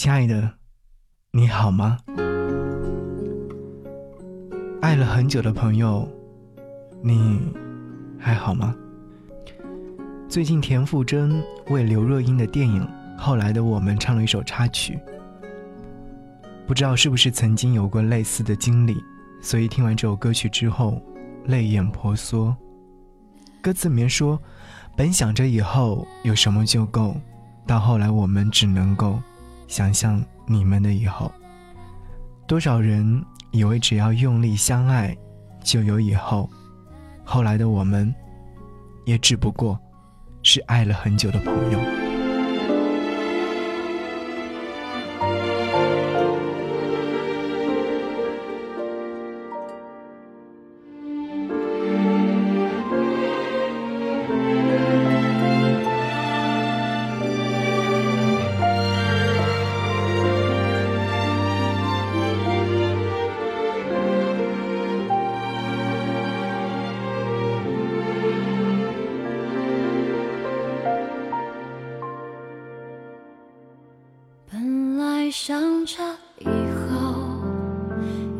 亲爱的，你好吗？爱了很久的朋友，你还好吗？最近田馥甄为刘若英的电影《后来的我们》唱了一首插曲，不知道是不是曾经有过类似的经历，所以听完这首歌曲之后，泪眼婆娑。歌词里面说：“本想着以后有什么就够，到后来我们只能够。”想象你们的以后，多少人以为只要用力相爱，就有以后。后来的我们，也只不过是爱了很久的朋友。想着以后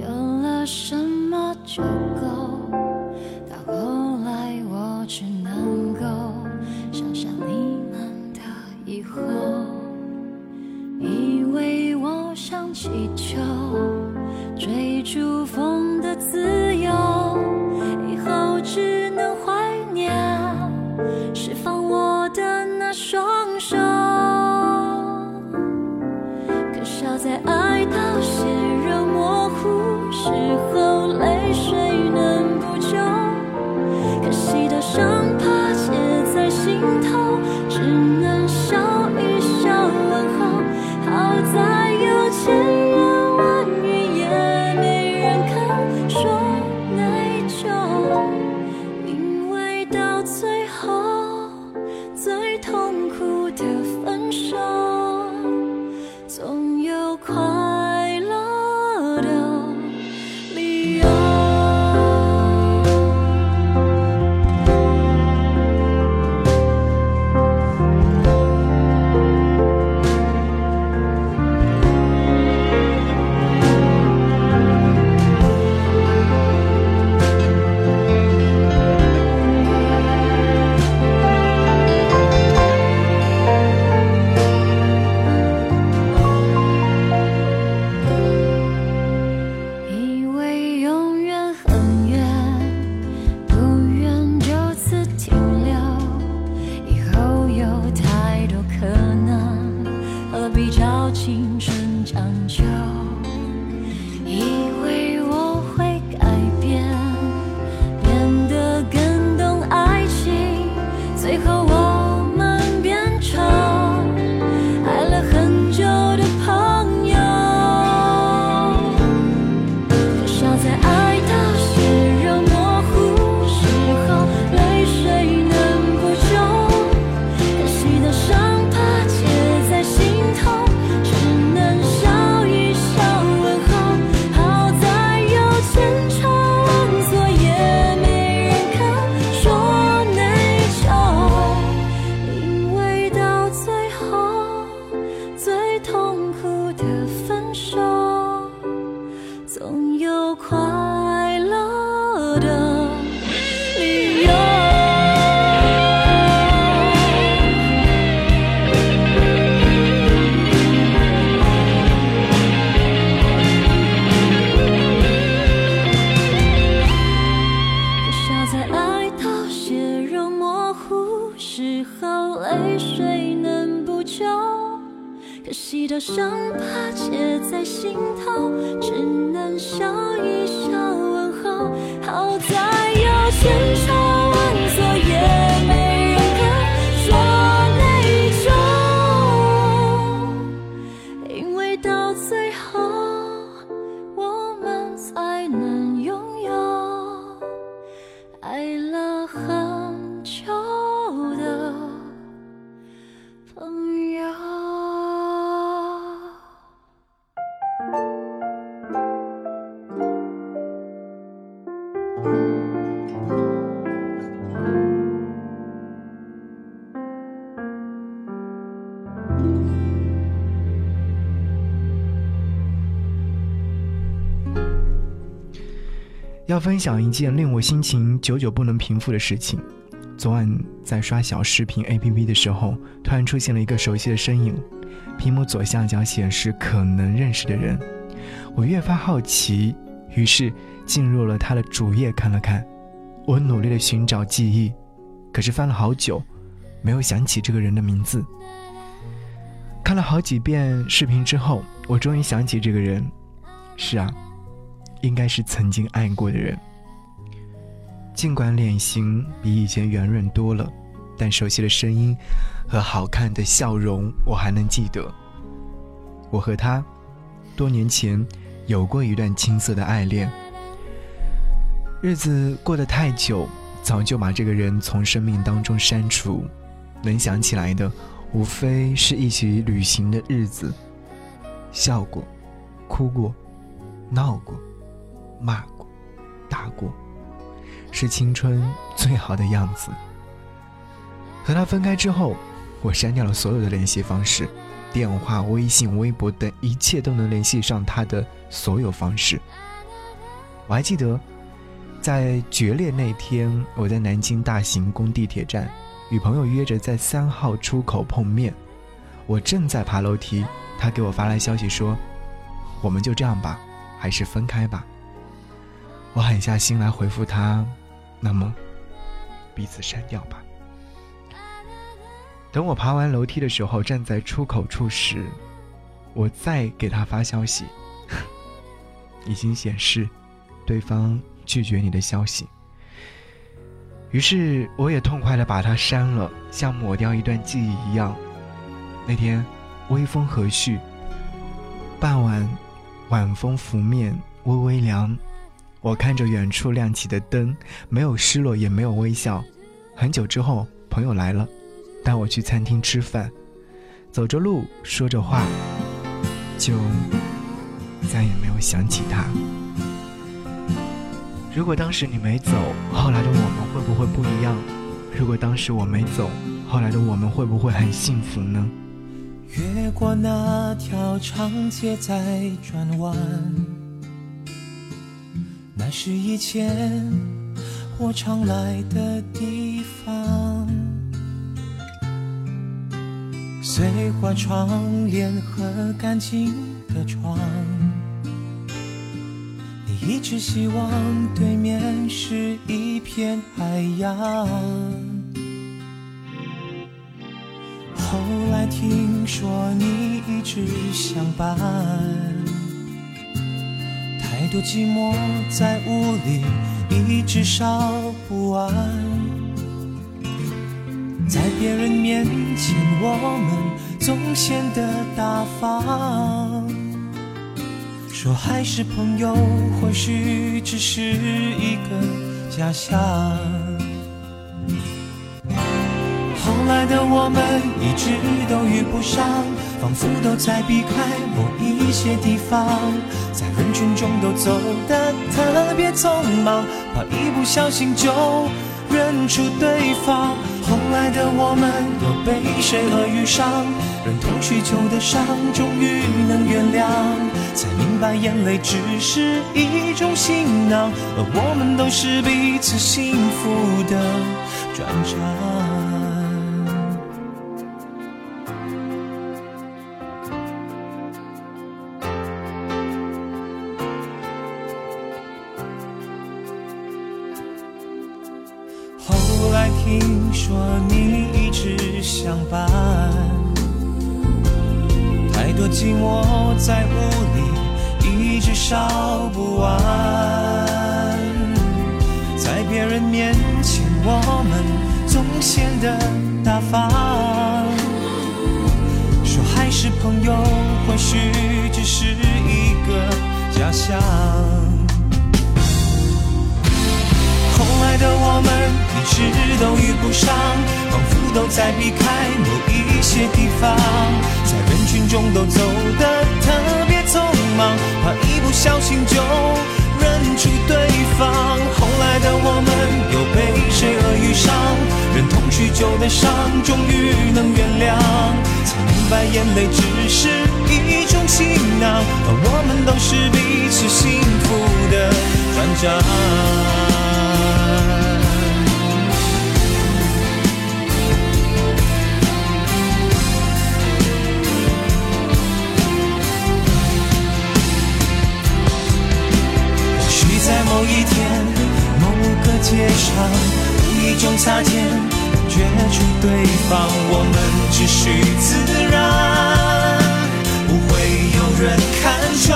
有了什么就够，心头，只能笑一要分享一件令我心情久久不能平复的事情。昨晚在刷小视频 APP 的时候，突然出现了一个熟悉的身影，屏幕左下角显示可能认识的人。我越发好奇，于是进入了他的主页看了看。我努力的寻找记忆，可是翻了好久，没有想起这个人的名字。看了好几遍视频之后，我终于想起这个人。是啊，应该是曾经爱过的人。尽管脸型比以前圆润多了，但熟悉的声音和好看的笑容我还能记得。我和他多年前有过一段青涩的爱恋。日子过得太久，早就把这个人从生命当中删除。能想起来的，无非是一起旅行的日子，笑过，哭过，闹过，骂过，打过，是青春最好的样子。和他分开之后，我删掉了所有的联系方式，电话、微信、微博等一切都能联系上他的所有方式。我还记得。在决裂那天，我在南京大行宫地铁站，与朋友约着在三号出口碰面。我正在爬楼梯，他给我发来消息说：“我们就这样吧，还是分开吧。”我狠下心来回复他：“那么，彼此删掉吧。”等我爬完楼梯的时候，站在出口处时，我再给他发消息，已经显示对方。拒绝你的消息，于是我也痛快的把它删了，像抹掉一段记忆一样。那天，微风和煦，傍晚，晚风拂面，微微凉。我看着远处亮起的灯，没有失落，也没有微笑。很久之后，朋友来了，带我去餐厅吃饭，走着路，说着话，就再也没有想起他。如果当时你没走，后来的我们会不会不一样？如果当时我没走，后来的我们会不会很幸福呢？越过那条长街在转弯，是以前我常来的地方。碎花窗帘和干净的床。你一直希望对面是一片海洋。后来听说你一直相伴，多寂寞在屋里一直烧不完。在别人面前，我们总显得大方。说还是朋友，或许只是一个假象。后来的我们一直都遇不上，仿佛都在避开某一些地方，在群中都走得特别匆忙，怕一不小心就认出对方。后来的我们又被谁恶语伤？忍痛许久的伤，终于能原谅。才明白，眼泪只是一种行囊，而我们都是彼此幸福的转场。听说你一直相伴，太多寂寞在屋里。一直烧不完，在别人面前我们总显得大方，说还是朋友，或许只是一个假象。的我们一直都遇不上，仿佛都在避开某一些地方，在人群中都走得特别匆忙。怕一不小心就认出对方，后来的我们又被谁而遇上？忍痛许久的伤，终于能原谅，才明白眼泪只是一种行囊，而我们都是彼此幸福的。转账。上，无意中擦肩，感觉出对方，我们只需自然，不会有人看穿。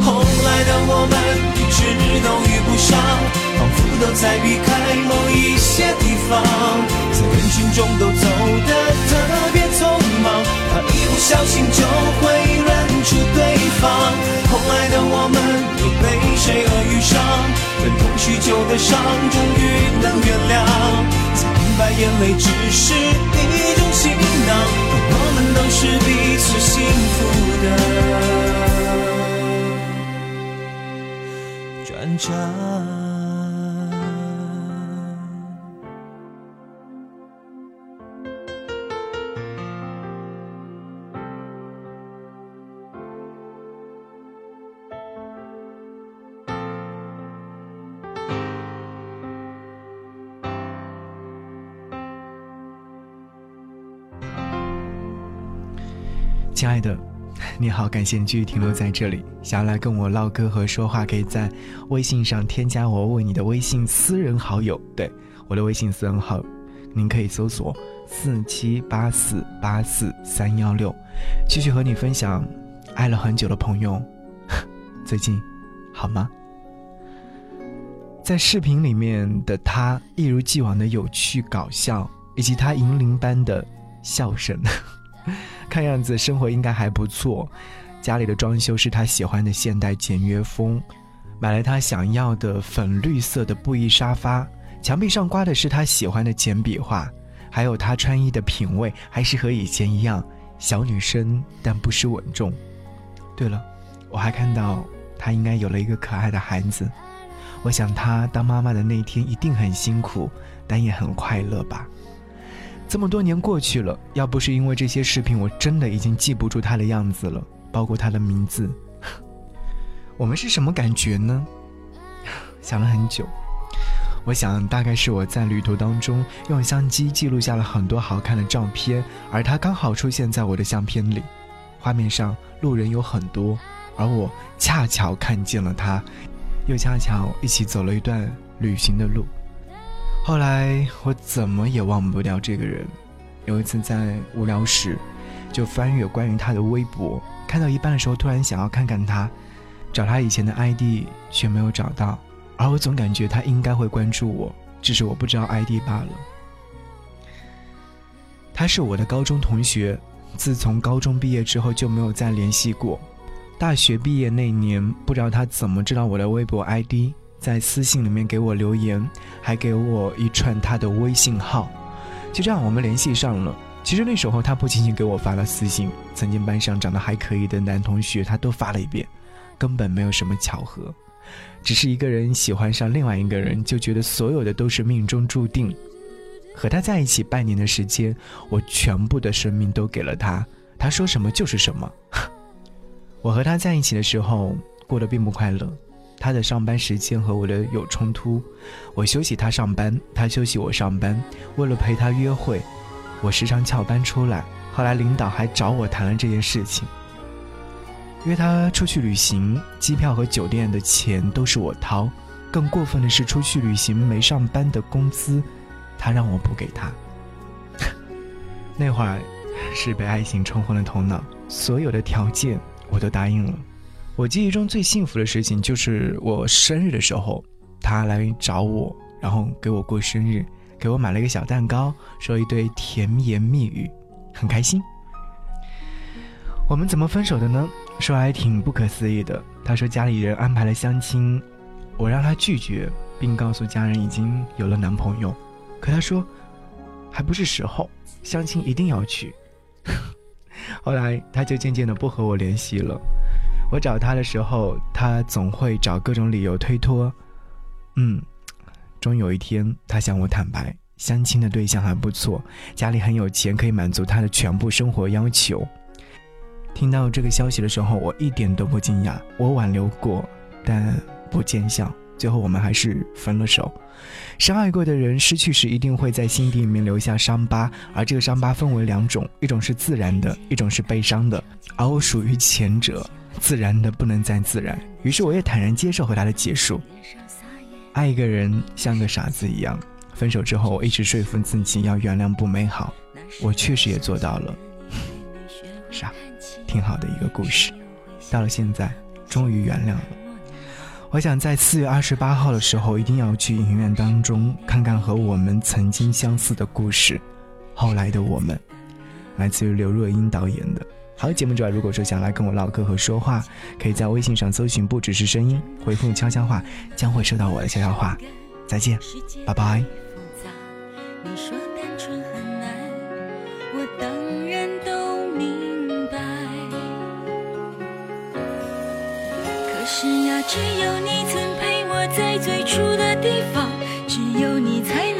后来的我们一直都遇不上，仿佛都在避开某一些地方，在人群中都走得特别匆忙，怕一不小心就会认出对方。后来的我们又被谁而遇上？忍痛许久的伤，终于能原谅，才明白眼泪只是一种行囊，我们都是彼此幸福的转场。爱的，你好，感谢你继续停留在这里。想要来跟我唠嗑和说话，可以在微信上添加我为你的微信私人好友。对，我的微信私人号，您可以搜索四七八四八四三幺六，继续和你分享爱了很久的朋友，最近好吗？在视频里面的他一如既往的有趣搞笑，以及他银铃般的笑声。看样子生活应该还不错，家里的装修是他喜欢的现代简约风，买了他想要的粉绿色的布艺沙发，墙壁上挂的是他喜欢的简笔画，还有他穿衣的品味还是和以前一样小女生，但不失稳重。对了，我还看到他应该有了一个可爱的孩子，我想他当妈妈的那一天一定很辛苦，但也很快乐吧。这么多年过去了，要不是因为这些视频，我真的已经记不住他的样子了，包括他的名字。我们是什么感觉呢？想了很久，我想大概是我在旅途当中用相机记录下了很多好看的照片，而他刚好出现在我的相片里。画面上路人有很多，而我恰巧看见了他，又恰巧一起走了一段旅行的路。后来我怎么也忘不掉这个人。有一次在无聊时，就翻阅关于他的微博，看到一半的时候，突然想要看看他，找他以前的 ID 却没有找到，而我总感觉他应该会关注我，只是我不知道 ID 罢了。他是我的高中同学，自从高中毕业之后就没有再联系过。大学毕业那年，不知道他怎么知道我的微博 ID。在私信里面给我留言，还给我一串他的微信号，就这样我们联系上了。其实那时候他不仅仅给我发了私信，曾经班上长得还可以的男同学他都发了一遍，根本没有什么巧合，只是一个人喜欢上另外一个人，就觉得所有的都是命中注定。和他在一起半年的时间，我全部的生命都给了他，他说什么就是什么。我和他在一起的时候过得并不快乐。他的上班时间和我的有冲突，我休息他上班，他休息我上班。为了陪他约会，我时常翘班出来。后来领导还找我谈了这件事情，约他出去旅行，机票和酒店的钱都是我掏。更过分的是，出去旅行没上班的工资，他让我补给他。那会儿是被爱情冲昏了头脑，所有的条件我都答应了。我记忆中最幸福的事情就是我生日的时候，他来找我，然后给我过生日，给我买了一个小蛋糕，说一堆甜言蜜语，很开心。我们怎么分手的呢？说来挺不可思议的。他说家里人安排了相亲，我让他拒绝，并告诉家人已经有了男朋友，可他说还不是时候，相亲一定要去。后来他就渐渐的不和我联系了。我找他的时候，他总会找各种理由推脱。嗯，终有一天，他向我坦白，相亲的对象还不错，家里很有钱，可以满足他的全部生活要求。听到这个消息的时候，我一点都不惊讶。我挽留过，但不见效，最后我们还是分了手。伤害过的人失去时，一定会在心底里面留下伤疤，而这个伤疤分为两种，一种是自然的，一种是悲伤的。而我属于前者，自然的不能再自然。于是我也坦然接受和他的结束。爱一个人像个傻子一样，分手之后我一直说服自己要原谅不美好，我确实也做到了。傻，挺好的一个故事。到了现在，终于原谅了。我想在四月二十八号的时候，一定要去影院当中看看和我们曾经相似的故事。后来的我们，来自于刘若英导演的。好，节目之外，如果说想来跟我唠嗑和说话，可以在微信上搜寻“不只是声音”，回复“悄悄话”，将会收到我的悄悄话。再见，拜拜。你说单纯很难，我当然都明白。可是呀，只有你曾陪我在最初的地方，只有你才能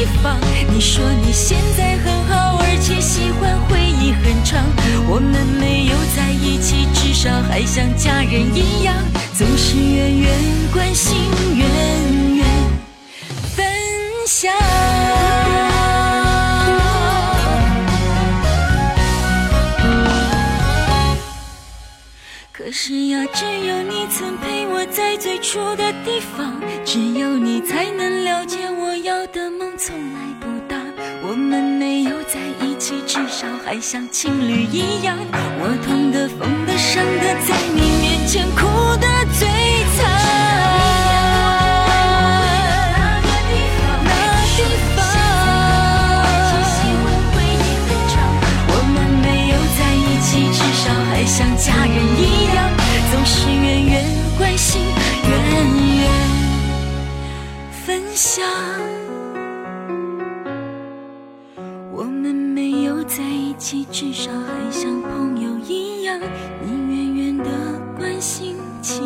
地方。你说你现在很好，而且喜欢回忆很长。我们没有在一起，至少还像家人一样，总是远远关心，远远分享。可是呀，只有你曾陪我在最初的地方，只有你才能了解我的梦从来不大。我们没有在一起，至少还像情侣一样。我痛的、疯的、伤的，在你面前哭得最惨。那地方，我们没有在一起，至少还像家人一样，起，至少还像朋友一样，你远远的关心，其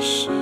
实。